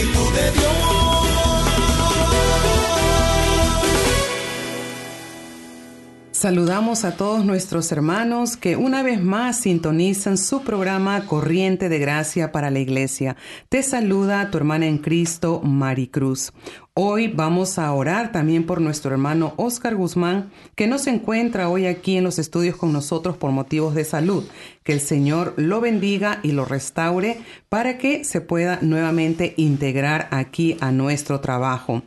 Espíritu de Dios. Saludamos a todos nuestros hermanos que una vez más sintonizan su programa Corriente de Gracia para la Iglesia. Te saluda tu hermana en Cristo, Mari Cruz. Hoy vamos a orar también por nuestro hermano Oscar Guzmán, que no se encuentra hoy aquí en los estudios con nosotros por motivos de salud. Que el Señor lo bendiga y lo restaure para que se pueda nuevamente integrar aquí a nuestro trabajo.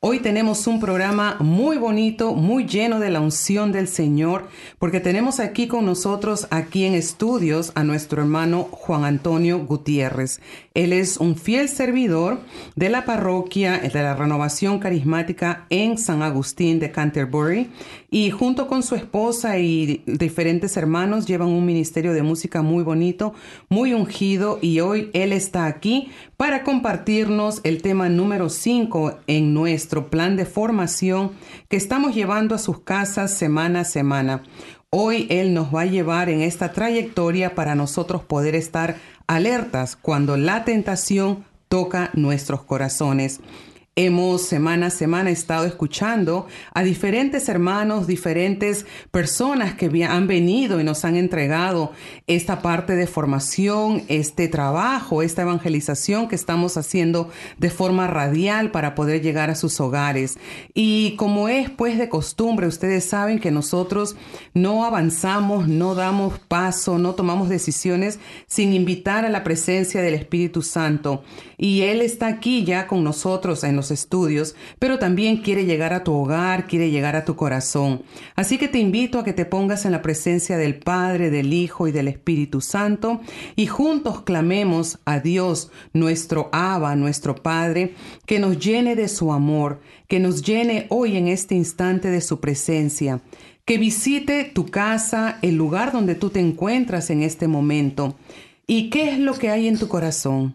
Hoy tenemos un programa muy bonito, muy lleno de la unción del Señor, porque tenemos aquí con nosotros, aquí en estudios, a nuestro hermano Juan Antonio Gutiérrez. Él es un fiel servidor de la parroquia de la renovación carismática en San Agustín de Canterbury y junto con su esposa y diferentes hermanos llevan un ministerio de música muy bonito, muy ungido y hoy él está aquí para compartirnos el tema número 5 en nuestro plan de formación que estamos llevando a sus casas semana a semana. Hoy Él nos va a llevar en esta trayectoria para nosotros poder estar alertas cuando la tentación toca nuestros corazones. Hemos semana a semana estado escuchando a diferentes hermanos, diferentes personas que han venido y nos han entregado esta parte de formación, este trabajo, esta evangelización que estamos haciendo de forma radial para poder llegar a sus hogares. Y como es pues de costumbre, ustedes saben que nosotros no avanzamos, no damos paso, no tomamos decisiones sin invitar a la presencia del Espíritu Santo. Y Él está aquí ya con nosotros en los estudios, pero también quiere llegar a tu hogar, quiere llegar a tu corazón. Así que te invito a que te pongas en la presencia del Padre, del Hijo y del Espíritu Santo y juntos clamemos a Dios, nuestro Abba, nuestro Padre, que nos llene de su amor, que nos llene hoy en este instante de su presencia que visite tu casa, el lugar donde tú te encuentras en este momento. ¿Y qué es lo que hay en tu corazón?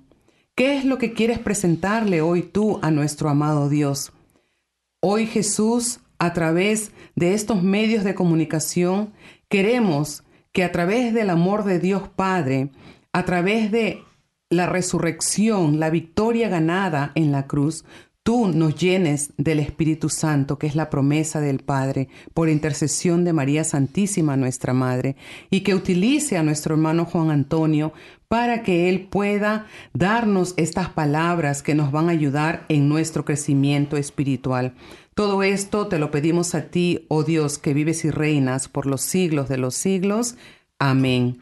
¿Qué es lo que quieres presentarle hoy tú a nuestro amado Dios? Hoy Jesús, a través de estos medios de comunicación, queremos que a través del amor de Dios Padre, a través de la resurrección, la victoria ganada en la cruz, tú nos llenes del Espíritu Santo, que es la promesa del Padre, por intercesión de María Santísima, nuestra Madre, y que utilice a nuestro hermano Juan Antonio para que Él pueda darnos estas palabras que nos van a ayudar en nuestro crecimiento espiritual. Todo esto te lo pedimos a ti, oh Dios, que vives y reinas por los siglos de los siglos. Amén.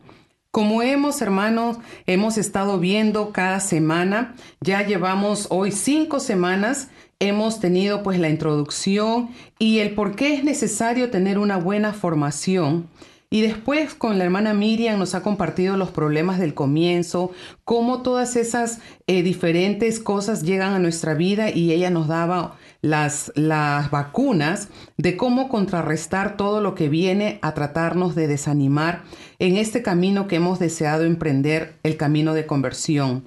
Como hemos, hermanos, hemos estado viendo cada semana, ya llevamos hoy cinco semanas, hemos tenido pues la introducción y el por qué es necesario tener una buena formación. Y después con la hermana Miriam nos ha compartido los problemas del comienzo, cómo todas esas eh, diferentes cosas llegan a nuestra vida y ella nos daba las, las vacunas de cómo contrarrestar todo lo que viene a tratarnos de desanimar en este camino que hemos deseado emprender, el camino de conversión.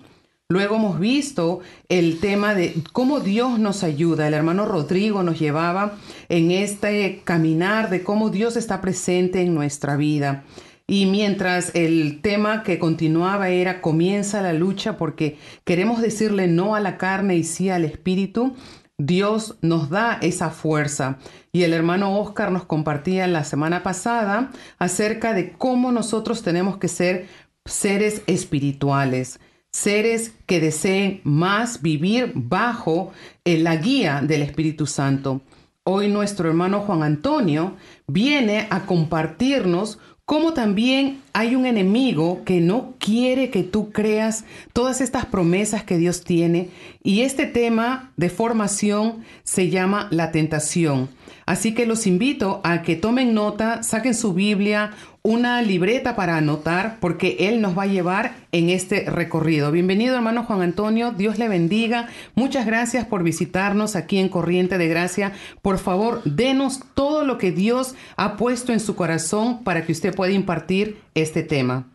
Luego hemos visto el tema de cómo Dios nos ayuda. El hermano Rodrigo nos llevaba en este caminar de cómo Dios está presente en nuestra vida. Y mientras el tema que continuaba era comienza la lucha porque queremos decirle no a la carne y sí al espíritu, Dios nos da esa fuerza. Y el hermano Oscar nos compartía la semana pasada acerca de cómo nosotros tenemos que ser seres espirituales, seres que deseen más vivir bajo eh, la guía del Espíritu Santo. Hoy nuestro hermano Juan Antonio viene a compartirnos cómo también hay un enemigo que no quiere que tú creas todas estas promesas que Dios tiene. Y este tema de formación se llama la tentación. Así que los invito a que tomen nota, saquen su Biblia, una libreta para anotar, porque Él nos va a llevar en este recorrido. Bienvenido hermano Juan Antonio, Dios le bendiga. Muchas gracias por visitarnos aquí en Corriente de Gracia. Por favor, denos todo lo que Dios ha puesto en su corazón para que usted pueda impartir este tema.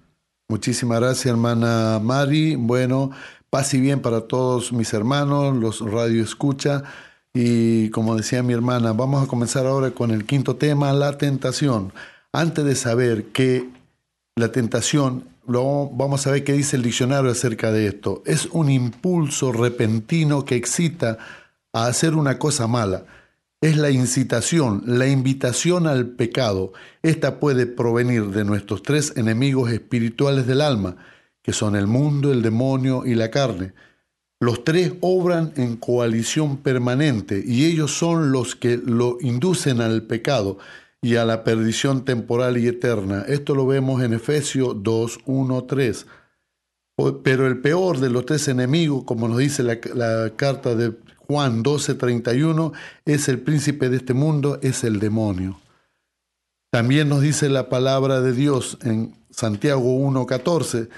Muchísimas gracias hermana Mari. Bueno, paz y bien para todos mis hermanos, los radio escucha. Y como decía mi hermana, vamos a comenzar ahora con el quinto tema, la tentación antes de saber que la tentación, vamos a ver qué dice el diccionario acerca de esto, es un impulso repentino que excita a hacer una cosa mala. Es la incitación, la invitación al pecado. Esta puede provenir de nuestros tres enemigos espirituales del alma, que son el mundo, el demonio y la carne. Los tres obran en coalición permanente y ellos son los que lo inducen al pecado y a la perdición temporal y eterna. Esto lo vemos en Efesios 2, 1, 3. Pero el peor de los tres enemigos, como nos dice la, carta de Juan 12, 31, es el príncipe de este mundo, es el demonio. También nos dice la palabra de Dios en Santiago 1, 14,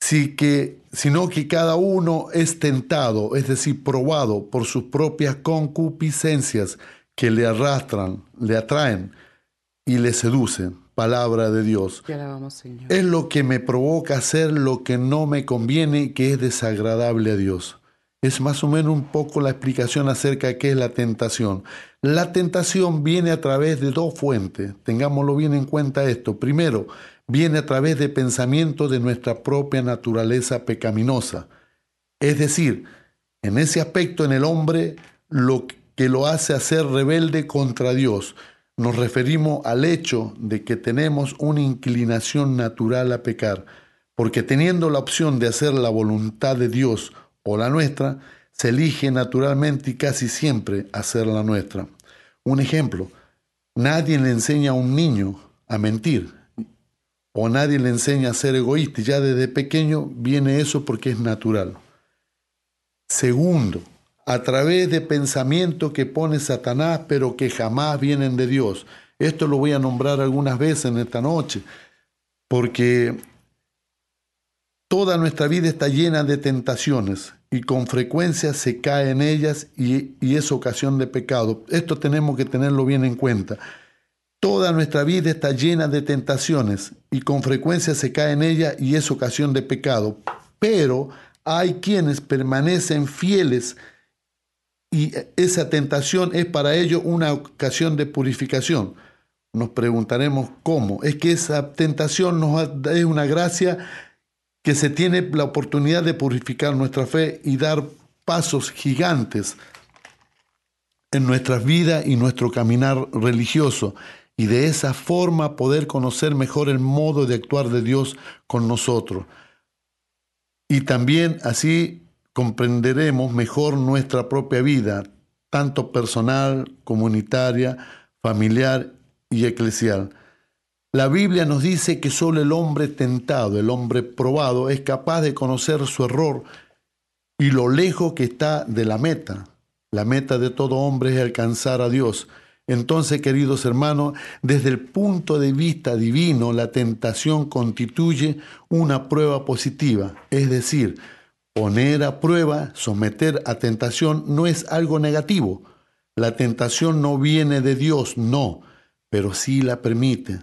si que, sino que cada uno es tentado, es decir, probado por sus propias concupiscencias que le arrastran, le atraen y le seducen. Palabra de Dios. Es lo que me provoca hacer lo que no me conviene que es desagradable a Dios. Es más o menos un poco la explicación acerca de qué es la tentación. La tentación viene a través de dos fuentes. Tengámoslo bien en cuenta esto. Primero, viene a través de pensamientos de nuestra propia naturaleza pecaminosa. Es decir, en ese aspecto en el hombre lo que lo hace hacer rebelde contra Dios nos referimos al hecho de que tenemos una inclinación natural a pecar, porque teniendo la opción de hacer la voluntad de Dios o la nuestra, se elige naturalmente y casi siempre hacer la nuestra. Un ejemplo, nadie le enseña a un niño a mentir o nadie le enseña a ser egoísta. Ya desde pequeño viene eso porque es natural. Segundo, a través de pensamientos que pone Satanás, pero que jamás vienen de Dios. Esto lo voy a nombrar algunas veces en esta noche, porque toda nuestra vida está llena de tentaciones y con frecuencia se cae en ellas y, y es ocasión de pecado. Esto tenemos que tenerlo bien en cuenta. Toda nuestra vida está llena de tentaciones y con frecuencia se cae en ella y es ocasión de pecado. Pero hay quienes permanecen fieles y esa tentación es para ellos una ocasión de purificación. Nos preguntaremos cómo. Es que esa tentación nos es una gracia que se tiene la oportunidad de purificar nuestra fe y dar pasos gigantes en nuestras vidas y nuestro caminar religioso y de esa forma poder conocer mejor el modo de actuar de Dios con nosotros. Y también así comprenderemos mejor nuestra propia vida, tanto personal, comunitaria, familiar y eclesial. La Biblia nos dice que solo el hombre tentado, el hombre probado, es capaz de conocer su error y lo lejos que está de la meta. La meta de todo hombre es alcanzar a Dios. Entonces, queridos hermanos, desde el punto de vista divino, la tentación constituye una prueba positiva, es decir, Poner a prueba, someter a tentación no es algo negativo. La tentación no viene de Dios, no, pero sí la permite.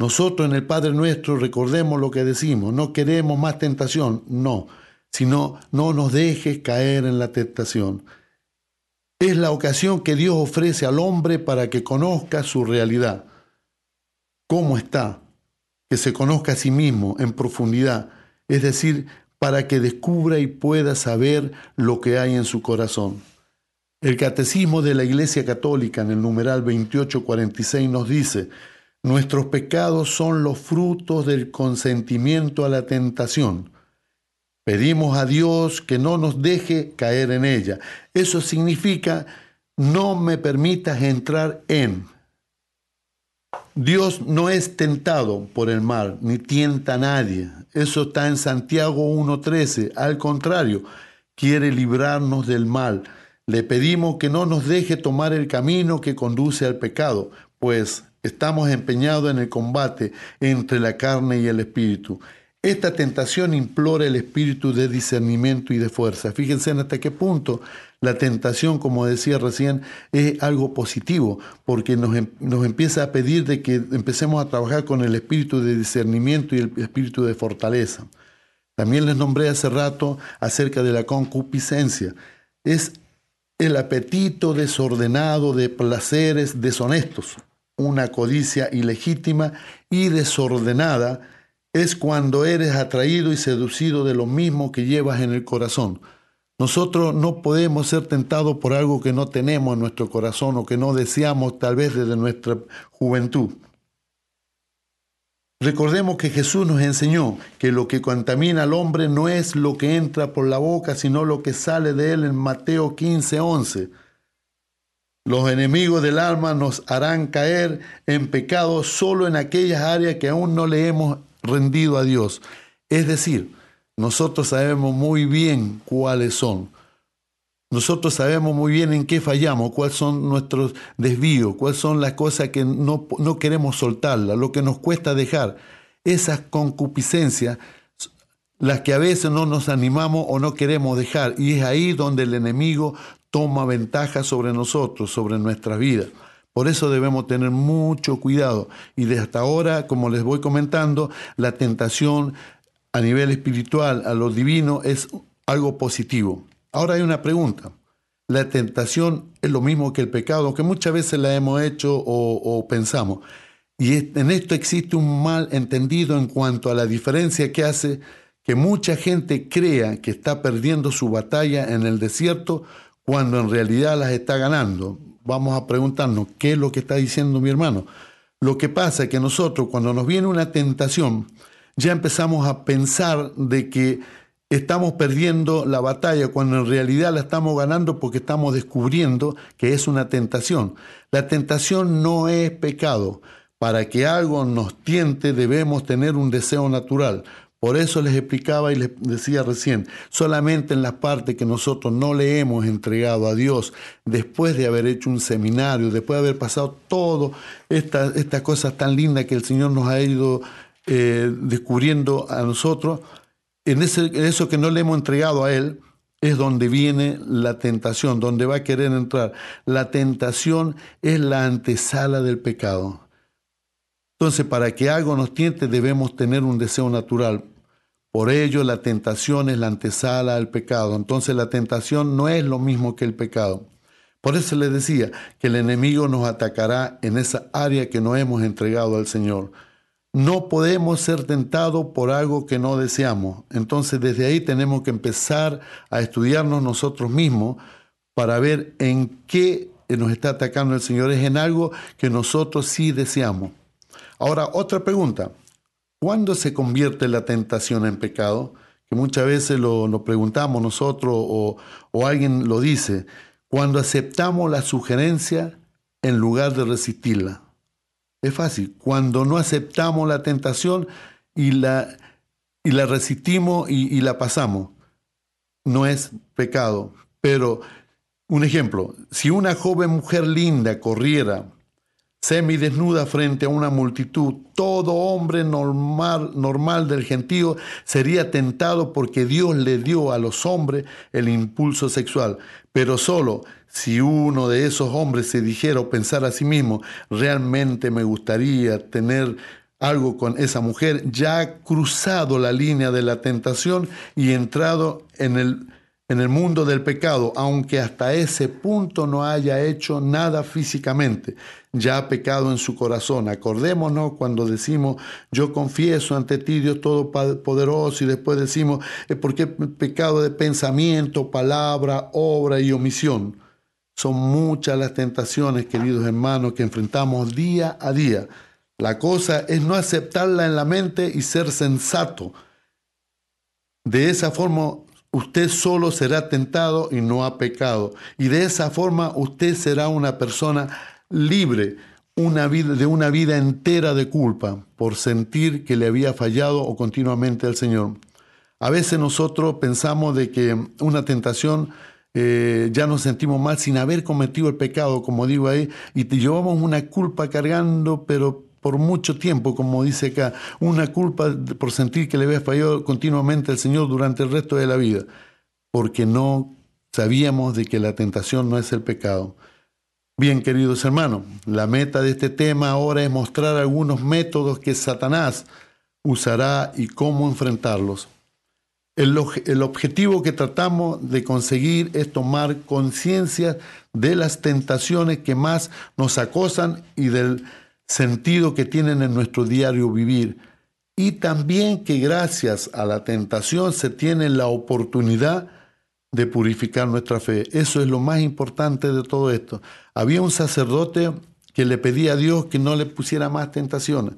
Nosotros en el Padre nuestro recordemos lo que decimos, no queremos más tentación, no, sino no nos dejes caer en la tentación. Es la ocasión que Dios ofrece al hombre para que conozca su realidad. ¿Cómo está? Que se conozca a sí mismo en profundidad, es decir, para que descubra y pueda saber lo que hay en su corazón. El Catecismo de la Iglesia Católica en el numeral 2846 nos dice, Nuestros pecados son los frutos del consentimiento a la tentación. Pedimos a Dios que no nos deje caer en ella. Eso significa, no me permitas entrar en. Dios no es tentado por el mal, ni tienta a nadie. Eso está en Santiago 1.13. Al contrario, quiere librarnos del mal. Le pedimos que no nos deje tomar el camino que conduce al pecado, pues estamos empeñados en el combate entre la carne y el espíritu. Esta tentación implora el espíritu de discernimiento y de fuerza. Fíjense en hasta qué punto la tentación, como decía recién, es algo positivo, porque nos, em, nos, empieza a pedir de que empecemos a trabajar con el espíritu de discernimiento y el espíritu de fortaleza. También les nombré hace rato acerca de la concupiscencia. Es el apetito desordenado de placeres deshonestos, una codicia ilegítima y desordenada es cuando eres atraído y seducido de lo mismo que llevas en el corazón. Nosotros no podemos ser tentados por algo que no tenemos en nuestro corazón o que no deseamos tal vez desde nuestra juventud. Recordemos que Jesús nos enseñó que lo que contamina al hombre no es lo que entra por la boca, sino lo que sale de él en Mateo 15, 11. Los enemigos del alma nos harán caer en pecado solo en aquellas áreas que aún no le hemos rendido a Dios. Es decir, nosotros sabemos muy bien cuáles son. Nosotros sabemos muy bien en qué fallamos, cuáles son nuestros desvíos, cuáles son las cosas que no, no queremos soltarlas, lo que nos cuesta dejar. Esas concupiscencias, las que a veces no nos animamos o no queremos dejar. Y es ahí donde el enemigo toma ventaja sobre nosotros, sobre nuestra vida. Por eso debemos tener mucho cuidado. Y desde hasta ahora, como les voy comentando, la tentación a nivel espiritual, a lo divino, es algo positivo. Ahora hay una pregunta. La tentación es lo mismo que el pecado, que muchas veces la hemos hecho o, o pensamos. Y en esto existe un mal entendido en cuanto a la diferencia que hace que mucha gente crea que está perdiendo su batalla en el desierto cuando en realidad las está ganando vamos a preguntarnos, ¿qué es lo que está diciendo mi hermano? Lo que pasa es que nosotros cuando nos viene una tentación, ya empezamos a pensar de que estamos perdiendo la batalla cuando en realidad la estamos ganando porque estamos descubriendo que es una tentación. La tentación no es pecado. Para que algo nos tiente debemos tener un deseo natural. Por eso les explicaba y les decía recién, solamente en las partes que nosotros no le hemos entregado a Dios, después de haber hecho un seminario, después de haber pasado todo estas esta cosas tan lindas que el Señor nos ha ido eh, descubriendo a nosotros, en, ese, en eso que no le hemos entregado a Él, es donde viene la tentación, donde va a querer entrar. La tentación es la antesala del pecado. Entonces, para que algo nos tiente, debemos tener un deseo natural. Por ello, la tentación es la antesala al pecado. Entonces, la tentación no es lo mismo que el pecado. Por eso le decía que el enemigo nos atacará en esa área que no hemos entregado al Señor. No podemos ser tentados por algo que no deseamos. Entonces, desde ahí tenemos que empezar a estudiarnos nosotros mismos para ver en qué nos está atacando el Señor. Es en algo que nosotros sí deseamos. Ahora, otra pregunta. ¿Cuándo se convierte la tentación en pecado? Que muchas veces lo, preguntamos nosotros o, alguien lo dice. Cuando aceptamos la sugerencia en lugar de resistirla. Es fácil. Cuando no aceptamos la tentación y la, y la resistimos y, y, la pasamos, no es pecado. Pero, un ejemplo, si una joven mujer linda corriera semidesnuda frente a una multitud, todo hombre normal, normal del gentío sería tentado porque Dios le dio a los hombres el impulso sexual. Pero solo si uno de esos hombres se dijera o pensara a sí mismo, realmente me gustaría tener algo con esa mujer, ya ha cruzado la línea de la tentación y entrado en el en el mundo del pecado, aunque hasta ese punto no haya hecho nada físicamente, ya ha pecado en su corazón. Acordémonos cuando decimos, yo confieso ante ti, Dios Todopoderoso, y después decimos, es porque pecado de pensamiento, palabra, obra y omisión. Son muchas las tentaciones, queridos hermanos, que enfrentamos día a día. La cosa es no aceptarla en la mente y ser sensato. De esa forma usted solo será tentado y no ha pecado. Y de esa forma usted será una persona libre de una vida entera de culpa por sentir que le había fallado o continuamente al Señor. A veces nosotros pensamos de que una tentación eh, ya nos sentimos mal sin haber cometido el pecado, como digo ahí, y te llevamos una culpa cargando, pero por mucho tiempo, como dice acá, una culpa por sentir que le había fallado continuamente al Señor durante el resto de la vida, porque no sabíamos de que la tentación no es el pecado. Bien, queridos hermanos, la meta de este tema ahora es mostrar algunos métodos que Satanás usará y cómo enfrentarlos. El, objetivo que tratamos de conseguir es tomar conciencia de las tentaciones que más nos acosan y del sentido que tienen en nuestro diario vivir. Y también que gracias a la tentación se tiene la oportunidad de purificar nuestra fe. Eso es lo más importante de todo esto. Había un sacerdote que le pedía a Dios que no le pusiera más tentaciones.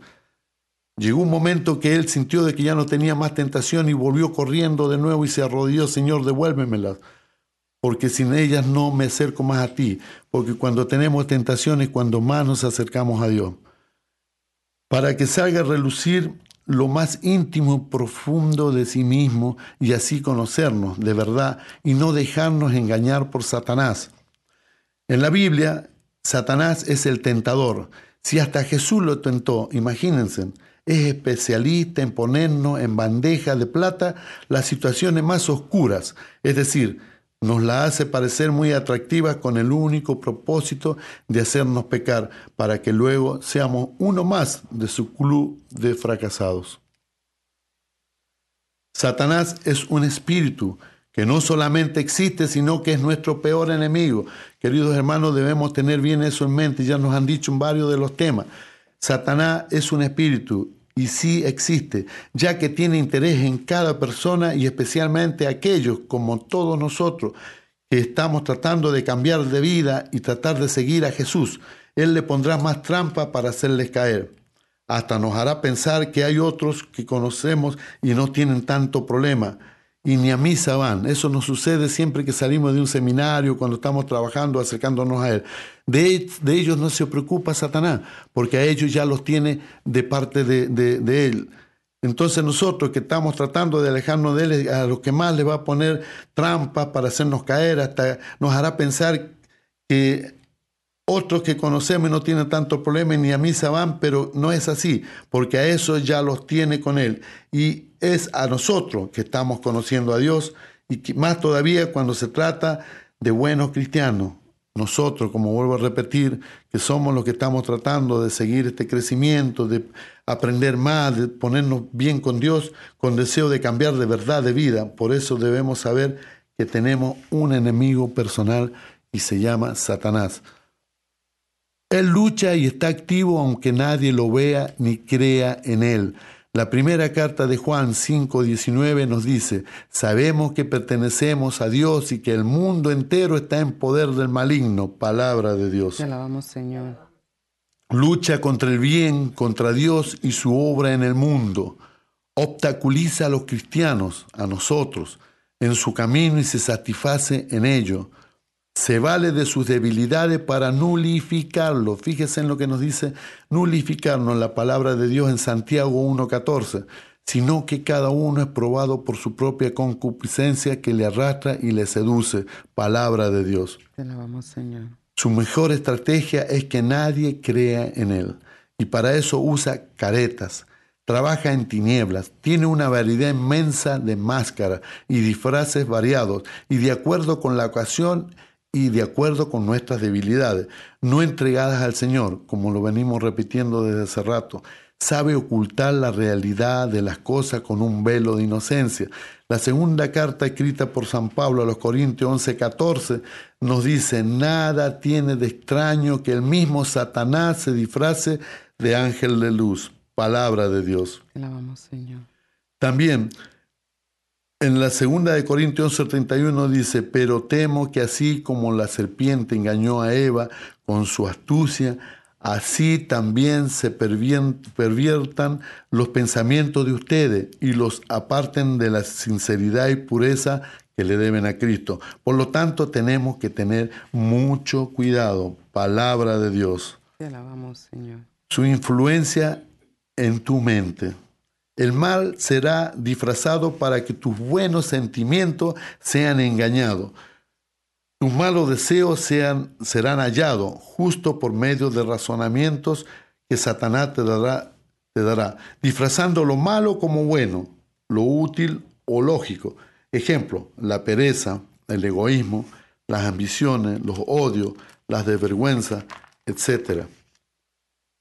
Llegó un momento que él sintió de que ya no tenía más tentación y volvió corriendo de nuevo y se arrodilló, Señor, devuélvemelas, porque sin ellas no me acerco más a ti, porque cuando tenemos tentaciones, cuando más nos acercamos a Dios. Para que salga a relucir lo más íntimo profundo de sí mismo y así conocernos de verdad y no dejarnos engañar por Satanás. En la Biblia, Satanás es el tentador. Si hasta Jesús lo tentó, imagínense, es especialista en ponernos en bandeja de plata las situaciones más oscuras, es decir, nos la hace parecer muy atractiva con el único propósito de hacernos pecar para que luego seamos uno más de su club de fracasados. Satanás es un espíritu que no solamente existe, sino que es nuestro peor enemigo. Queridos hermanos, debemos tener bien eso en mente, ya nos han dicho en varios de los temas. Satanás es un espíritu y sí existe, ya que tiene interés en cada persona y especialmente aquellos, como todos nosotros, que estamos tratando de cambiar de vida y tratar de seguir a Jesús. Él le pondrá más trampa para hacerles caer. Hasta nos hará pensar que hay otros que conocemos y no tienen tanto problema y ni a misa van. Eso nos sucede siempre que salimos de un seminario, cuando estamos trabajando, acercándonos a Él. De, ellos no se preocupa Satanás, porque a ellos ya los tiene de parte de, de, Él. Entonces nosotros que estamos tratando de alejarnos de Él, a los que más le va a poner trampas para hacernos caer, hasta nos hará pensar que otros que conocemos no tienen tanto problema ni a misa van, pero no es así, porque a eso ya los tiene con Él. Y es a nosotros que estamos conociendo a Dios y más todavía cuando se trata de buenos cristianos. Nosotros, como vuelvo a repetir, que somos los que estamos tratando de seguir este crecimiento, de aprender más, de ponernos bien con Dios, con deseo de cambiar de verdad de vida. Por eso debemos saber que tenemos un enemigo personal y se llama Satanás. Él lucha y está activo aunque nadie lo vea ni crea en él. La primera carta de Juan 5:19 nos dice, sabemos que pertenecemos a Dios y que el mundo entero está en poder del maligno, palabra de Dios. Te alabamos, Señor. Lucha contra el bien, contra Dios y su obra en el mundo. Obstaculiza a los cristianos, a nosotros, en su camino y se satisface en ello se vale de sus debilidades para nulificarlo. Fíjese en lo que nos dice nulificarnos la palabra de Dios en Santiago 1.14, sino que cada uno es probado por su propia concupiscencia que le arrastra y le seduce. Palabra de Dios. Señor. Su mejor estrategia es que nadie crea en él. Y para eso usa caretas, trabaja en tinieblas, tiene una variedad inmensa de máscaras y disfraces variados, y de acuerdo con la ocasión y de acuerdo con nuestras debilidades, no entregadas al Señor, como lo venimos repitiendo desde hace rato. Sabe ocultar la realidad de las cosas con un velo de inocencia. La segunda carta escrita por San Pablo a los Corintios 11, 14 nos dice, nada tiene de extraño que el mismo Satanás se disfrace de ángel de luz. Palabra de Dios. Señor. También en la segunda de Corintios 11:31 dice, pero temo que así como la serpiente engañó a Eva con su astucia, así también se perviertan los pensamientos de ustedes y los aparten de la sinceridad y pureza que le deben a Cristo. Por lo tanto, tenemos que tener mucho cuidado. Palabra de Dios. Te alabamos, Señor. Su influencia en tu mente. El mal será disfrazado para que tus buenos sentimientos sean engañados. Tus malos deseos sean, serán hallados justo por medio de razonamientos que Satanás te dará, te dará, disfrazando lo malo como bueno, lo útil o lógico. Ejemplo, la pereza, el egoísmo, las ambiciones, los odios, las desvergüenzas, etc.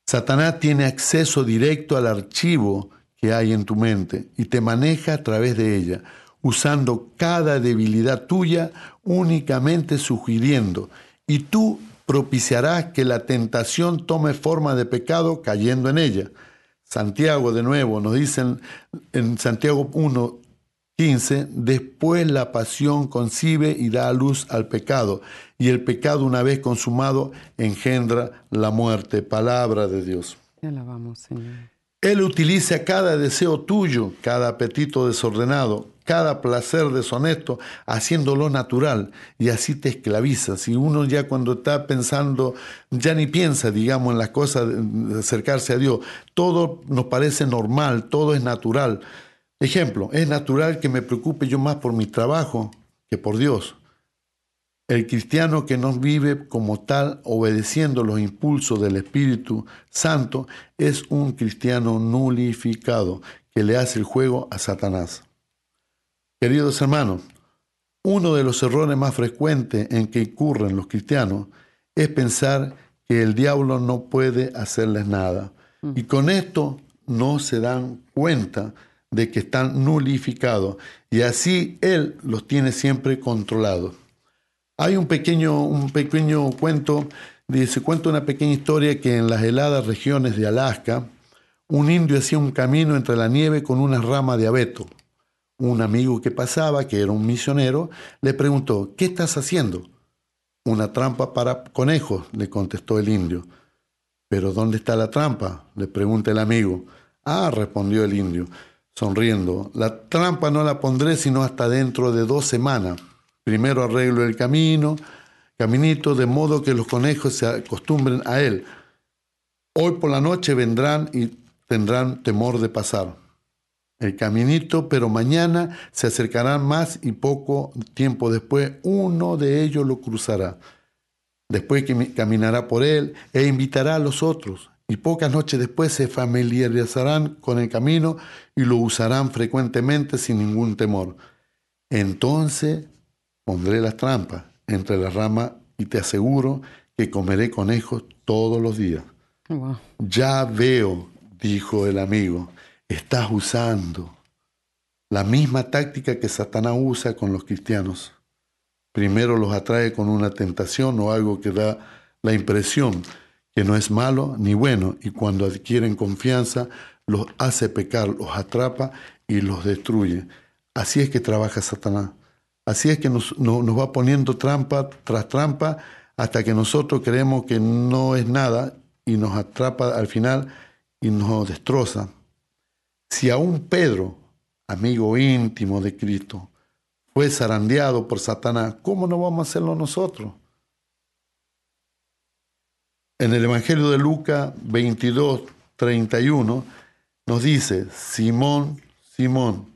Satanás tiene acceso directo al archivo que hay en tu mente y te maneja a través de ella, usando cada debilidad tuya únicamente sugiriendo, y tú propiciarás que la tentación tome forma de pecado cayendo en ella. Santiago de nuevo nos dicen en Santiago 1, 15, después la pasión concibe y da a luz al pecado, y el pecado una vez consumado engendra la muerte. Palabra de Dios. alabamos, Señor. Él utiliza cada deseo tuyo, cada apetito desordenado, cada placer deshonesto, haciéndolo natural y así te esclaviza. Si uno ya cuando está pensando, ya ni piensa, digamos, en las cosas de acercarse a Dios, todo nos parece normal, todo es natural. Ejemplo, es natural que me preocupe yo más por mi trabajo que por Dios. El cristiano que no vive como tal, obedeciendo los impulsos del Espíritu Santo, es un cristiano nulificado que le hace el juego a Satanás. Queridos hermanos, uno de los errores más frecuentes en que incurren los cristianos es pensar que el diablo no puede hacerles nada. Mm. Y con esto no se dan cuenta de que están nulificados y así él los tiene siempre controlados. Hay un pequeño, un pequeño cuento, se cuenta una pequeña historia que en las heladas regiones de Alaska, un indio hacía un camino entre la nieve con una rama de abeto. Un amigo que pasaba, que era un misionero, le preguntó, ¿qué estás haciendo? Una trampa para conejos, le contestó el indio. ¿Pero dónde está la trampa? le pregunta el amigo. Ah, respondió el indio, sonriendo, la trampa no la pondré sino hasta dentro de dos semanas. Primero arreglo el camino, caminito, de modo que los conejos se acostumbren a él. Hoy por la noche vendrán y tendrán temor de pasar. El caminito, pero mañana se acercarán más y poco tiempo después uno de ellos lo cruzará. Después que caminará por él e invitará a los otros, y pocas noches después se familiarizarán con el camino y lo usarán frecuentemente sin ningún temor. Entonces Pondré las trampas entre las ramas y te aseguro que comeré conejos todos los días. Ya veo, dijo el amigo, estás usando la misma táctica que Satanás usa con los cristianos. Primero los atrae con una tentación o algo que da la impresión que no es malo ni bueno y cuando adquieren confianza los hace pecar, los atrapa y los destruye. Así es que trabaja Satanás. Así es que nos, va poniendo trampa tras trampa hasta que nosotros creemos que no es nada y nos atrapa al final y nos destroza. Si aún Pedro, amigo íntimo de Cristo, fue zarandeado por Satanás, ¿cómo no vamos a hacerlo nosotros? En el Evangelio de Lucas 22, 31 nos dice, Simón, Simón,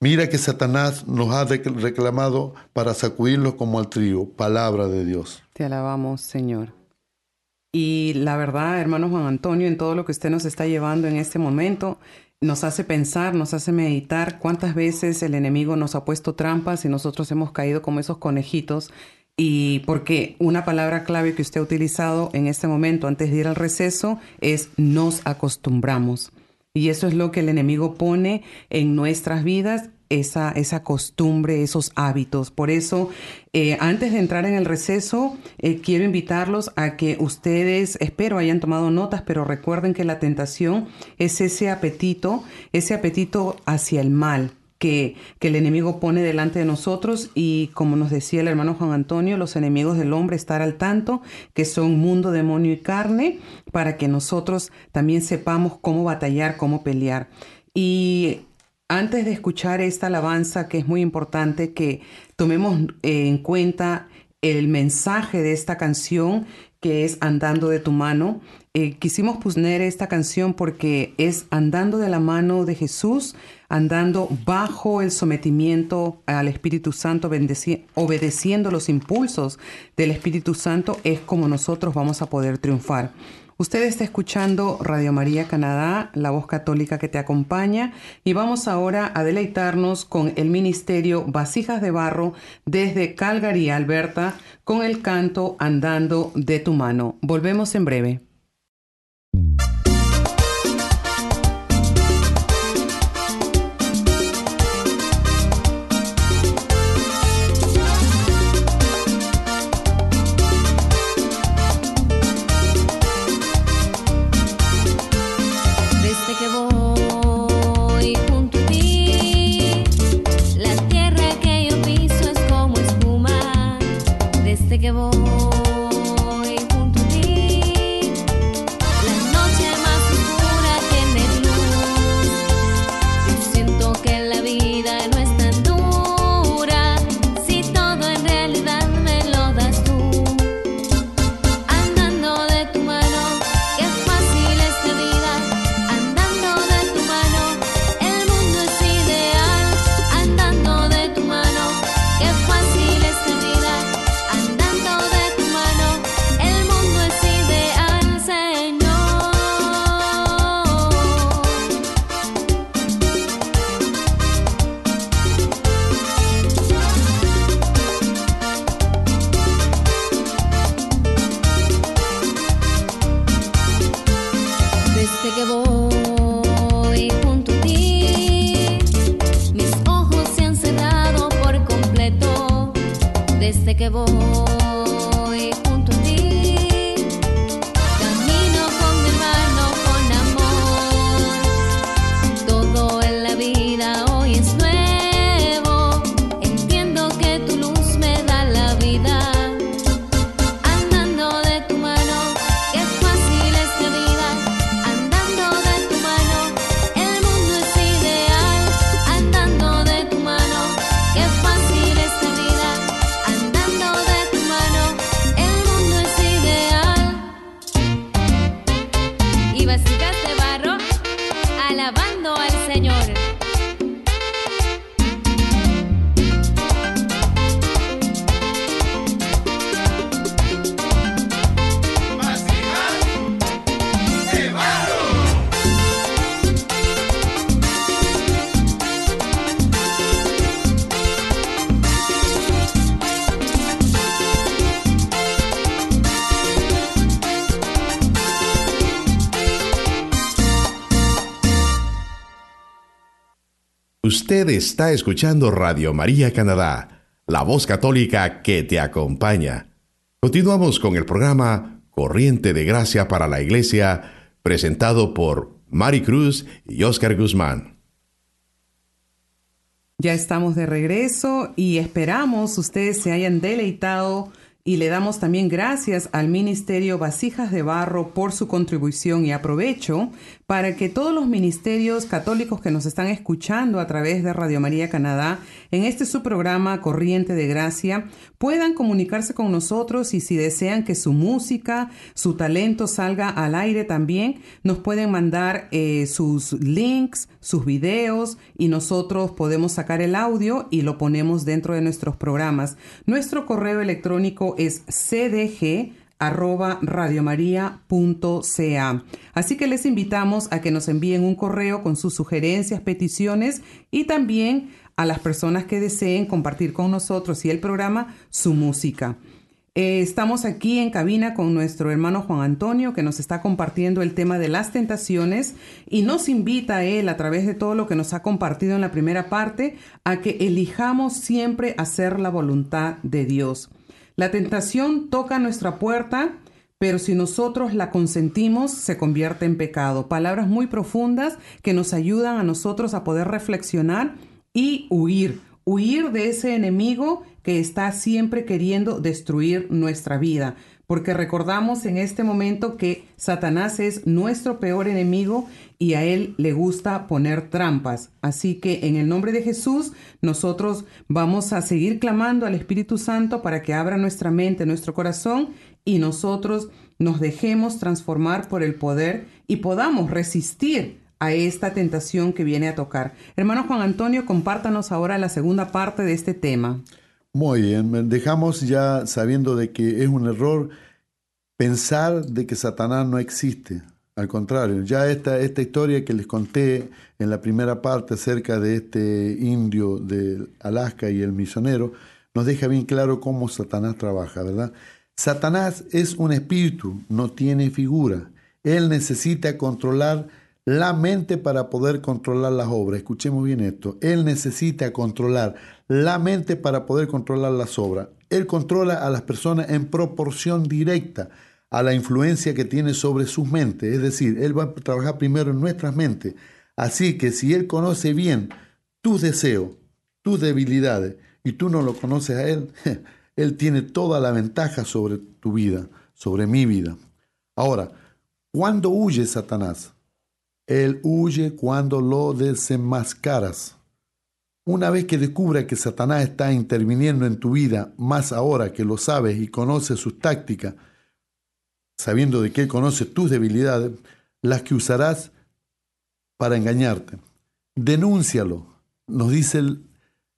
Mira que Satanás nos ha reclamado para sacudirlos como al trigo. Palabra de Dios. Te alabamos, Señor. Y la verdad, hermano Juan Antonio, en todo lo que usted nos está llevando en este momento, nos hace pensar, nos hace meditar cuántas veces el enemigo nos ha puesto trampas y nosotros hemos caído como esos conejitos. Y porque una palabra clave que usted ha utilizado en este momento antes de ir al receso es nos acostumbramos. Y eso es lo que el enemigo pone en nuestras vidas, esa, esa costumbre, esos hábitos. Por eso, eh, antes de entrar en el receso, eh, quiero invitarlos a que ustedes, espero, hayan tomado notas, pero recuerden que la tentación es ese apetito, ese apetito hacia el mal que, el enemigo pone delante de nosotros y como nos decía el hermano Juan Antonio, los enemigos del hombre estar al tanto, que son mundo, demonio y carne, para que nosotros también sepamos cómo batallar, cómo pelear. Y antes de escuchar esta alabanza, que es muy importante que tomemos eh, en cuenta el mensaje de esta canción, que es Andando de tu mano. Eh, quisimos poner esta canción porque es andando de la mano de Jesús, andando bajo el sometimiento al Espíritu Santo, obedeciendo los impulsos del Espíritu Santo, es como nosotros vamos a poder triunfar. Usted está escuchando Radio María Canadá, la voz católica que te acompaña, y vamos ahora a deleitarnos con el ministerio Vasijas de Barro desde Calgary, Alberta, con el canto Andando de tu mano. Volvemos en breve. Está escuchando Radio María Canadá, la voz católica que te acompaña. Continuamos con el programa Corriente de Gracia para la Iglesia, presentado por Mari Cruz y Oscar Guzmán. Ya estamos de regreso y esperamos ustedes se hayan deleitado y le damos también gracias al Ministerio Vasijas de Barro por su contribución y aprovecho para que todos los ministerios católicos que nos están escuchando a través de Radio María Canadá en este su programa Corriente de Gracia puedan comunicarse con nosotros y si desean que su música, su talento salga al aire también, nos pueden mandar eh, sus links, sus videos y nosotros podemos sacar el audio y lo ponemos dentro de nuestros programas. Nuestro correo electrónico es cdg arroba. Así que les invitamos a que nos envíen un correo con sus sugerencias, peticiones y también a las personas que deseen compartir con nosotros y el programa su música. Eh, estamos aquí en cabina con nuestro hermano Juan Antonio que nos está compartiendo el tema de las tentaciones y nos invita a él a través de todo lo que nos ha compartido en la primera parte a que elijamos siempre hacer la voluntad de Dios. La tentación toca nuestra puerta, pero si nosotros la consentimos, se convierte en pecado. Palabras muy profundas que nos ayudan a nosotros a poder reflexionar y huir, huir de ese enemigo que está siempre queriendo destruir nuestra vida. Porque recordamos en este momento que Satanás es nuestro peor enemigo y a él le gusta poner trampas. Así que en el nombre de Jesús nosotros vamos a seguir clamando al Espíritu Santo para que abra nuestra mente, nuestro corazón y nosotros nos dejemos transformar por el poder y podamos resistir a esta tentación que viene a tocar. Hermano Juan Antonio, compártanos ahora la segunda parte de este tema. Muy bien, dejamos ya sabiendo de que es un error pensar de que Satanás no existe. Al contrario, ya esta, esta historia que les conté en la primera parte acerca de este indio de Alaska y el misionero, nos deja bien claro cómo Satanás trabaja, ¿verdad? Satanás es un espíritu, no tiene figura. Él necesita controlar la mente para poder controlar las obras. Escuchemos bien esto. Él necesita controlar la mente para poder controlar las obras. Él controla a las personas en proporción directa a la influencia que tiene sobre sus mentes. Es decir, Él va a trabajar primero en nuestras mentes. Así que si Él conoce bien tus deseos, tus debilidades, y tú no lo conoces a Él, Él tiene toda la ventaja sobre tu vida, sobre mi vida. Ahora, ¿cuándo huye Satanás? Él huye cuando lo desenmascaras. Una vez que descubra que Satanás está interviniendo en tu vida, más ahora que lo sabes y conoces sus tácticas, sabiendo de que Él conoce tus debilidades, las que usarás para engañarte. Denúncialo. Nos dice el,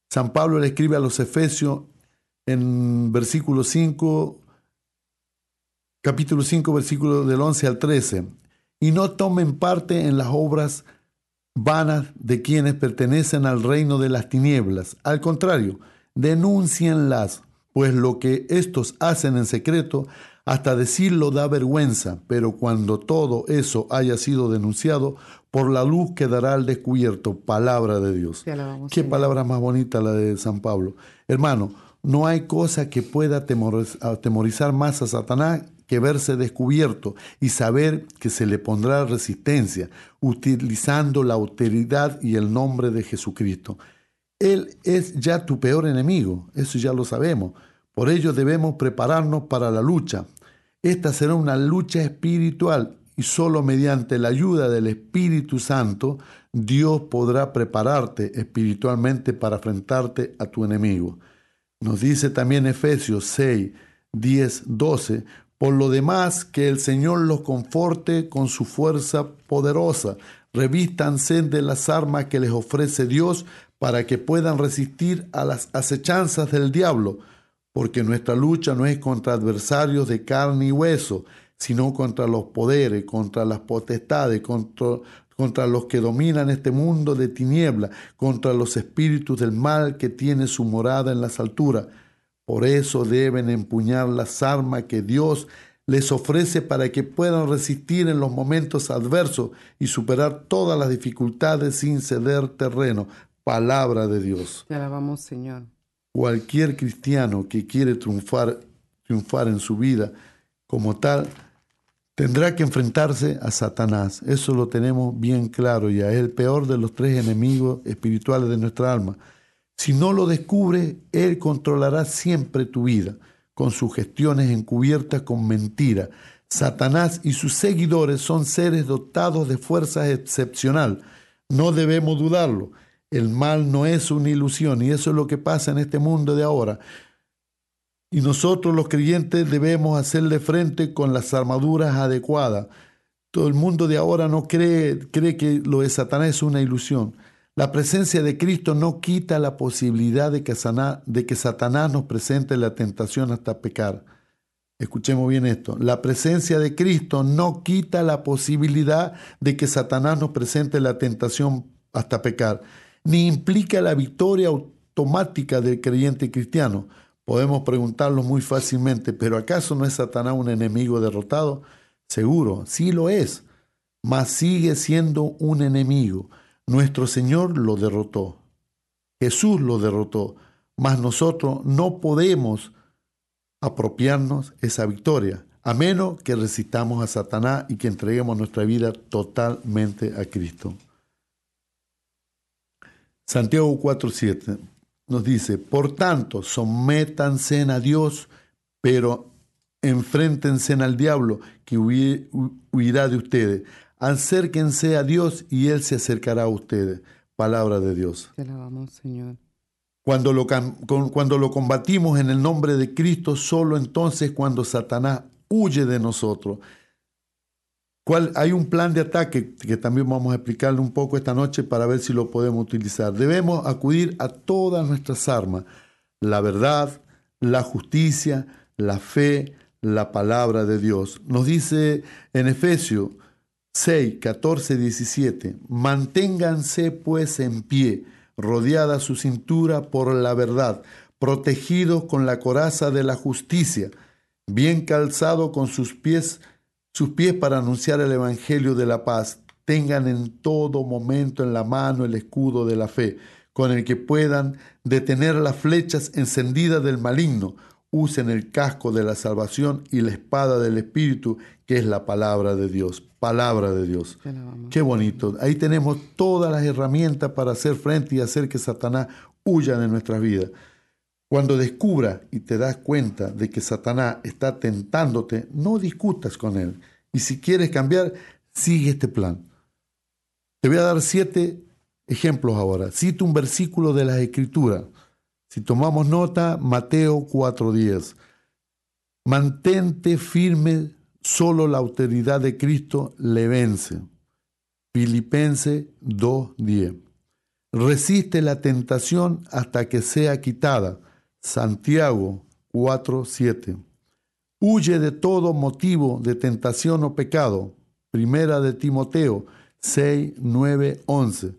San Pablo le escribe a los Efesios en versículo 5, capítulo 5, versículo del 11 al 13. Y no tomen parte en las obras vanas de quienes pertenecen al reino de las tinieblas. Al contrario, denúncienlas, pues lo que estos hacen en secreto, hasta decirlo da vergüenza, pero cuando todo eso haya sido denunciado, por la luz quedará al descubierto palabra de Dios. Qué palabra más bonita la de San Pablo. Hermano, no hay cosa que pueda atemorizar más a Satanás que verse descubierto y saber que se le pondrá resistencia, utilizando la autoridad y el nombre de Jesucristo. Él es ya tu peor enemigo, eso ya lo sabemos. Por ello debemos prepararnos para la lucha, esta será una lucha espiritual y solo mediante la ayuda del Espíritu Santo Dios podrá prepararte espiritualmente para enfrentarte a tu enemigo. Nos dice también Efesios 6, 10, 12, por lo demás que el Señor los conforte con su fuerza poderosa, revístanse de las armas que les ofrece Dios para que puedan resistir a las acechanzas del diablo porque nuestra lucha no es contra adversarios de carne y hueso, sino contra los poderes, contra las potestades, contra, los que dominan este mundo de tiniebla, contra los espíritus del mal que tiene su morada en las alturas. Por eso deben empuñar las armas que Dios les ofrece para que puedan resistir en los momentos adversos y superar todas las dificultades sin ceder terreno. Palabra de Dios. Te alabamos, Señor. Cualquier cristiano que quiere triunfar, triunfar en su vida como tal, tendrá que enfrentarse a Satanás. Eso lo tenemos bien claro ya. Es el peor de los tres enemigos espirituales de nuestra alma. Si no lo descubre, Él controlará siempre tu vida, con sus gestiones encubiertas con mentira. Satanás y sus seguidores son seres dotados de fuerza excepcional. No debemos dudarlo. El mal no es una ilusión y eso es lo que pasa en este mundo de ahora. Y nosotros los creyentes debemos hacerle frente con las armaduras adecuadas. Todo el mundo de ahora no cree, cree que lo de Satanás es una ilusión. La presencia de Cristo no quita la posibilidad de que, de que Satanás nos presente la tentación hasta pecar. Escuchemos bien esto. La presencia de Cristo no quita la posibilidad de que Satanás nos presente la tentación hasta pecar ni implica la victoria automática del creyente cristiano. Podemos preguntarlo muy fácilmente, pero ¿acaso no es Satanás un enemigo derrotado? Seguro, sí lo es, mas sigue siendo un enemigo. Nuestro Señor lo derrotó. Jesús lo derrotó, mas nosotros no podemos apropiarnos esa victoria, a menos que resistamos a Satanás y que entreguemos nuestra vida totalmente a Cristo. Santiago 4.7 nos dice, por tanto, sométanse a Dios, pero enfréntense al diablo que huirá de ustedes. Acérquense a Dios y Él se acercará a ustedes. Palabra de Dios. Te alabamos, Señor. Cuando lo, cuando lo combatimos en el nombre de Cristo, solo entonces cuando Satanás huye de nosotros. ¿Cuál, hay un plan de ataque que también vamos a explicarle un poco esta noche para ver si lo podemos utilizar. Debemos acudir a todas nuestras armas, la verdad, la justicia, la fe, la palabra de Dios. Nos dice en Efesios 6, 14, 17, manténganse pues en pie, rodeada su cintura por la verdad, protegidos con la coraza de la justicia, bien calzado con sus pies, sus pies para anunciar el evangelio de la paz. Tengan en todo momento en la mano el escudo de la fe, con el que puedan detener las flechas encendidas del maligno usen el casco de la salvación y la espada del Espíritu, que es la palabra de Dios. Palabra de Dios. Qué bonito. Ahí tenemos todas las herramientas para hacer frente y hacer que Satanás huya de nuestras vidas. Cuando descubra y te das cuenta de que Satanás está tentándote, no discutas con él. Y si quieres cambiar, sigue este plan. Te voy a dar siete ejemplos ahora. Cito un versículo de las Escrituras si tomamos nota, Mateo 4:10. Mantente firme, solo la autoridad de Cristo le vence. Filipense 2:10. Resiste la tentación hasta que sea quitada. Santiago 4:7. Huye de todo motivo de tentación o pecado. Primera de Timoteo 6, 9, 11.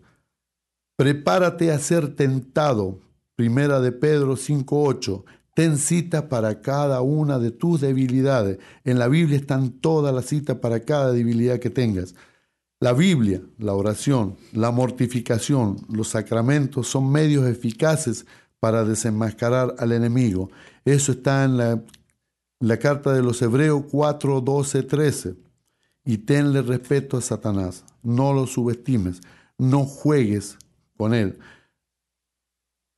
Prepárate a ser tentado Primera de Pedro 5.8. Ten cita para cada una de tus debilidades. En la Biblia están todas las citas para cada debilidad que tengas. La Biblia, la oración, la mortificación, los sacramentos son medios eficaces para desenmascarar al enemigo. Eso está en la, carta de los Hebreos 4, 12, 13. Y tenle respeto a Satanás. No lo subestimes. No juegues con él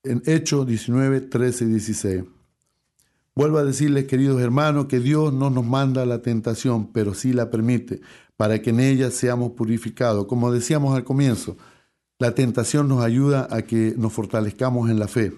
en Hechos 19, 13 y 16. Vuelvo a decirles, queridos hermanos, que Dios no nos manda la tentación, pero sí la permite, para que en ella seamos purificados. Como decíamos al comienzo, la tentación nos ayuda a que nos fortalezcamos en la fe.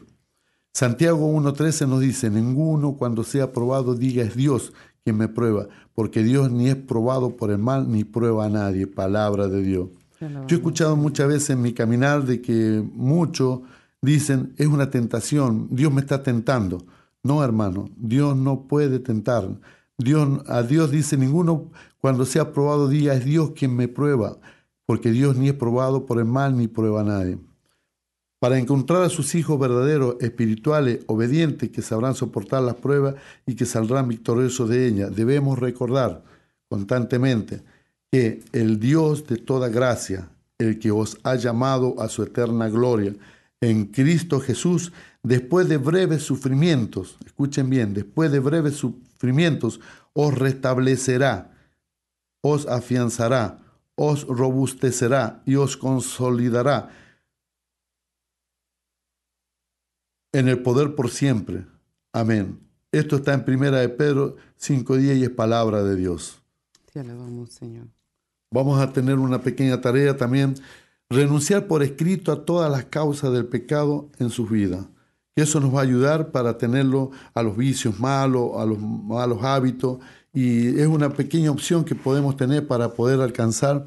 Santiago 1.13 nos dice, ninguno cuando sea probado diga es Dios quien me prueba, porque Dios ni es probado por el mal ni prueba a nadie. Palabra de Dios. Yo he escuchado muchas veces en mi caminar de que muchos dicen, es una tentación, Dios me está tentando. No, hermano, Dios no puede tentar. Dios, a Dios dice, ninguno cuando sea probado diga, es Dios quien me prueba, porque Dios ni es probado por el mal ni prueba a nadie. Para encontrar a sus hijos verdaderos, espirituales, obedientes, que sabrán soportar las pruebas y que saldrán victoriosos de ellas, debemos recordar constantemente que el Dios de toda gracia, el que os ha llamado a su eterna gloria, en Cristo Jesús, después de breves sufrimientos, escuchen bien, después de breves sufrimientos, os restablecerá, os afianzará, os robustecerá y os consolidará en el poder por siempre. Amén. Esto está en Primera de Pedro 5.10 y es palabra de Dios. Te alabamos, Señor. Vamos a tener una pequeña tarea también renunciar por escrito a todas las causas del pecado en sus vidas. Y eso nos va a ayudar para tenerlo a los vicios malos, a los malos hábitos, y es una pequeña opción que podemos tener para poder alcanzar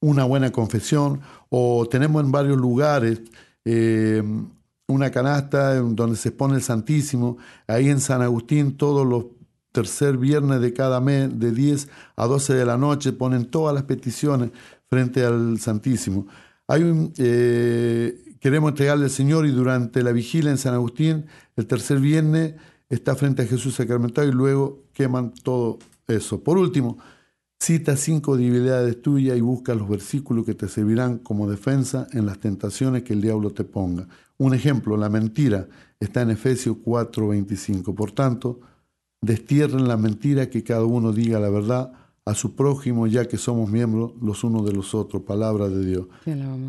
una buena confesión, o tenemos en varios lugares eh, una canasta donde se expone el Santísimo, ahí en San Agustín todos los tercer viernes de cada mes, de 10 a 12 de la noche, ponen todas las peticiones frente al Santísimo. Hay un, eh, queremos entregarle al Señor y durante la vigilia en San Agustín, el tercer viernes, está frente a Jesús sacramentado y luego queman todo eso. Por último, cita cinco debilidades tuyas y busca los versículos que te servirán como defensa en las tentaciones que el diablo te ponga. Un ejemplo, la mentira está en Efesios 4:25. Por tanto, destierren la mentira que cada uno diga la verdad a su prójimo, ya que somos miembros los unos de los otros. Palabra de Dios.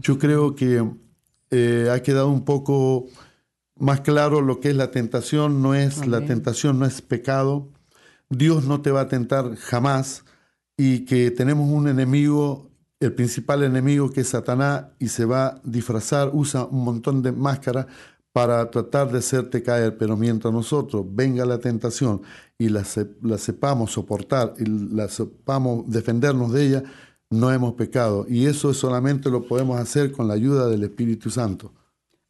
Yo creo que eh, ha quedado un poco más claro lo que es la tentación. No es la tentación, no es pecado. Dios no te va a tentar jamás y que tenemos un enemigo, el principal enemigo que es Satanás y se va a disfrazar, usa un montón de máscaras para tratar de hacerte caer, pero mientras nosotros venga la tentación y la, la sepamos soportar y la sepamos defendernos de ella, no hemos pecado. Y eso solamente lo podemos hacer con la ayuda del Espíritu Santo.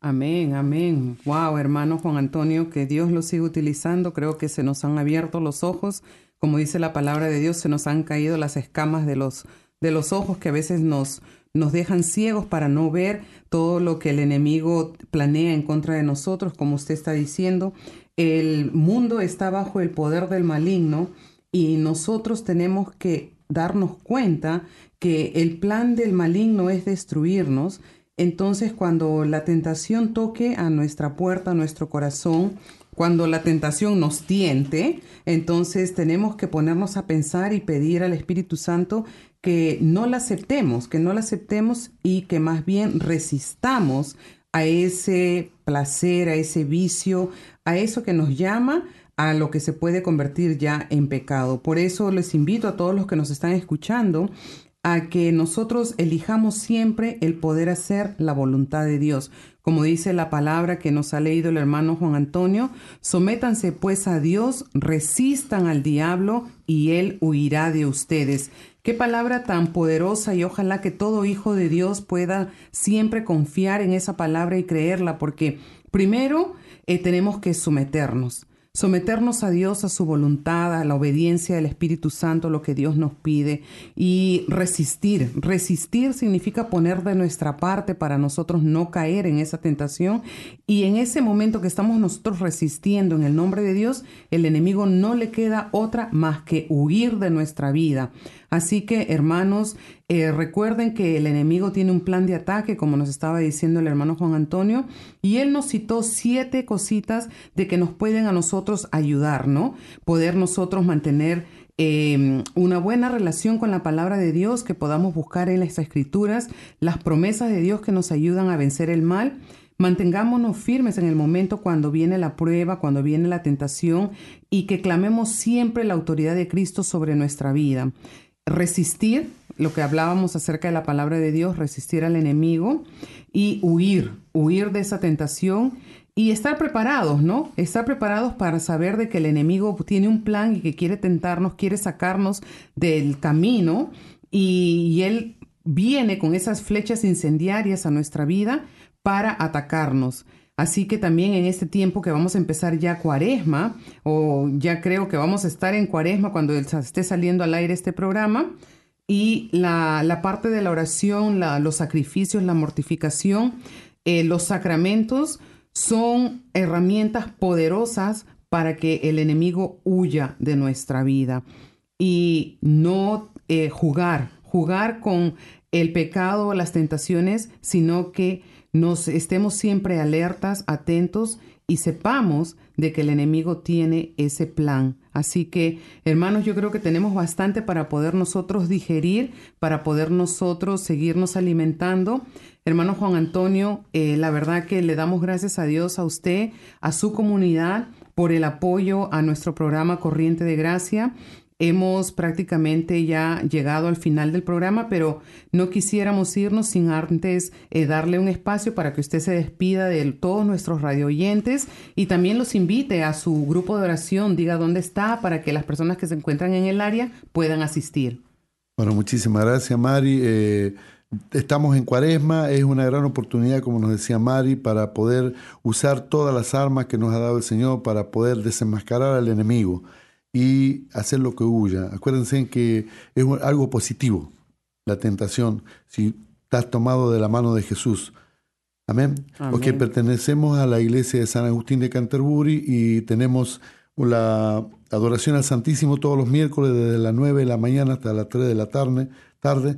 Amén, amén. Wow, hermano Juan Antonio, que Dios lo siga utilizando. Creo que se nos han abierto los ojos. Como dice la palabra de Dios, se nos han caído las escamas de los, de los ojos que a veces nos, nos dejan ciegos para no ver todo lo que el enemigo planea en contra de nosotros, como usted está diciendo. El mundo está bajo el poder del maligno y nosotros tenemos que darnos cuenta que el plan del maligno es destruirnos. Entonces, cuando la tentación toque a nuestra puerta, a nuestro corazón, cuando la tentación nos tiente, entonces tenemos que ponernos a pensar y pedir al Espíritu Santo que no la aceptemos, que no la aceptemos y que más bien resistamos a ese placer, a ese vicio, a eso que nos llama a lo que se puede convertir ya en pecado. Por eso les invito a todos los que nos están escuchando a que nosotros elijamos siempre el poder hacer la voluntad de Dios. Como dice la palabra que nos ha leído el hermano Juan Antonio, sométanse pues a Dios, resistan al diablo y él huirá de ustedes. Qué palabra tan poderosa y ojalá que todo hijo de Dios pueda siempre confiar en esa palabra y creerla, porque primero eh, tenemos que someternos someternos a Dios, a su voluntad, a la obediencia del Espíritu Santo, lo que Dios nos pide, y resistir. Resistir significa poner de nuestra parte para nosotros no caer en esa tentación. Y en ese momento que estamos nosotros resistiendo en el nombre de Dios, el enemigo no le queda otra más que huir de nuestra vida. Así que, hermanos, eh, recuerden que el enemigo tiene un plan de ataque, como nos estaba diciendo el hermano Juan Antonio, y él nos citó siete cositas de que nos pueden a nosotros ayudar, ¿no? Poder nosotros mantener em, una buena relación con la palabra de Dios, que podamos buscar en las escrituras las promesas de Dios que nos ayudan a vencer el mal. Mantengámonos firmes en el momento cuando viene la prueba, cuando viene la tentación y que clamemos siempre la autoridad de Cristo sobre nuestra vida resistir, lo que hablábamos acerca de la palabra de Dios, resistir al enemigo y huir, huir de esa tentación y estar preparados, ¿no? Estar preparados para saber de que el enemigo tiene un plan y que quiere tentarnos, quiere sacarnos del camino y, él viene con esas flechas incendiarias a nuestra vida para atacarnos. Así que también en este tiempo que vamos a empezar ya cuaresma, o ya creo que vamos a estar en cuaresma cuando esté saliendo al aire este programa, y la, parte de la oración, los sacrificios, la mortificación, eh, los sacramentos son herramientas poderosas para que el enemigo huya de nuestra vida y no eh, jugar, jugar con el pecado o las tentaciones, sino que nos estemos siempre alertas, atentos y sepamos de que el enemigo tiene ese plan. Así que, hermanos, yo creo que tenemos bastante para poder nosotros digerir, para poder nosotros seguirnos alimentando. Hermano Juan Antonio, eh, la verdad que le damos gracias a Dios, a usted, a su comunidad, por el apoyo a nuestro programa Corriente de Gracia. Hemos prácticamente ya llegado al final del programa, pero no quisiéramos irnos sin antes eh, darle un espacio para que usted se despida de todos nuestros radio oyentes y también los invite a su grupo de oración, diga dónde está para que las personas que se encuentran en el área puedan asistir. Bueno, muchísimas gracias, Mari. Eh, estamos en cuaresma, es una gran oportunidad, como nos decía Mari, para poder usar todas las armas que nos ha dado el Señor para poder desenmascarar al enemigo y hacer lo que huya. Acuérdense que es algo positivo la tentación si estás tomado de la mano de Jesús. Amén. Porque pertenecemos a la iglesia de San Agustín de Canterbury y tenemos la adoración al Santísimo todos los miércoles desde las 9 de la mañana hasta las 3 de la tarde. tarde.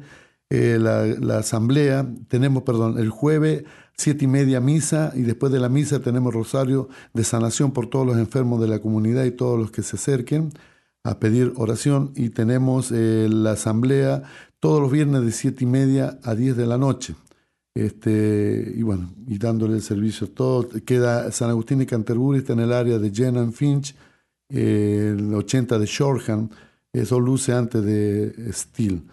Eh, la, la, asamblea, tenemos, perdón, el jueves siete y media misa y después de la misa tenemos rosario de sanación por todos los enfermos de la comunidad y todos los que se acerquen a pedir oración y tenemos eh, la asamblea todos los viernes de siete y media a 10 de la noche. Este, y bueno, y dándole el servicio todo. Queda San Agustín y Canterbury, está en el área de Jen and Finch, el 80 de Shoreham, eso luce antes de Steel,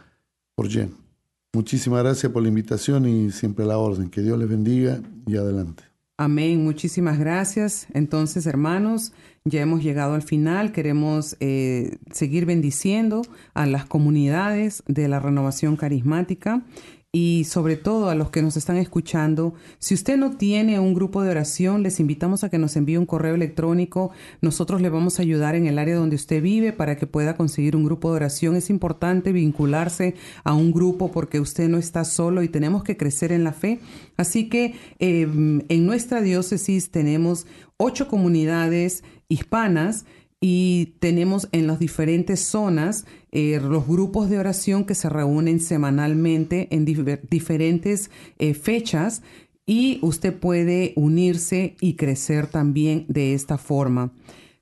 por Jen. Muchísimas gracias por la invitación y siempre la orden. Que Dios les bendiga y adelante. Amén, muchísimas gracias. Entonces, hermanos, ya hemos llegado al final. Queremos eh, seguir bendiciendo a las comunidades de la renovación carismática y sobre todo a los que nos están escuchando, si usted no tiene un grupo de oración, les invitamos a que nos envíe un correo electrónico. Nosotros le vamos a ayudar en el área donde usted vive para que pueda conseguir un grupo de oración. Es importante vincularse a un grupo porque usted no está solo y tenemos que crecer en la fe. Así que em, en nuestra diócesis tenemos ocho comunidades hispanas y tenemos en las diferentes zonas eh, los grupos de oración que se reúnen semanalmente en diferentes eh, fechas y usted puede unirse y crecer también de esta forma.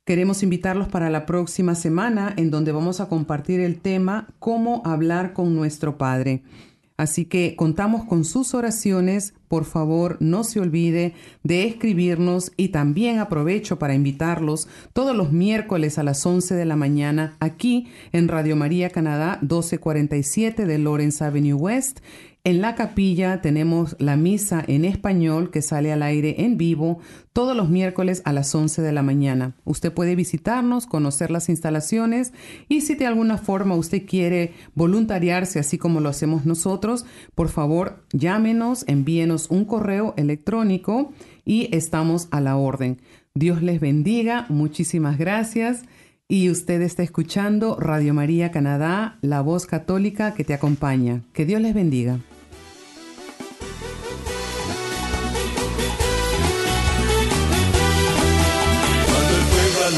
Queremos invitarlos para la próxima semana en donde vamos a compartir el tema cómo hablar con nuestro Padre. Así que contamos con sus oraciones. Por favor, no se olvide de escribirnos y también aprovecho para invitarlos todos los miércoles a las 11 de la mañana aquí en Radio María Canadá 1247 de Lawrence Avenue West en la capilla tenemos la misa en español que sale al aire en vivo todos los miércoles a las 11 de la mañana. Usted puede visitarnos, conocer las instalaciones y si de alguna forma usted quiere voluntariarse así como lo hacemos nosotros, por favor llámenos, envíenos un correo electrónico y estamos a la orden. Dios les bendiga, muchísimas gracias. Y usted está escuchando Radio María Canadá, la voz católica que te acompaña. Que Dios les bendiga.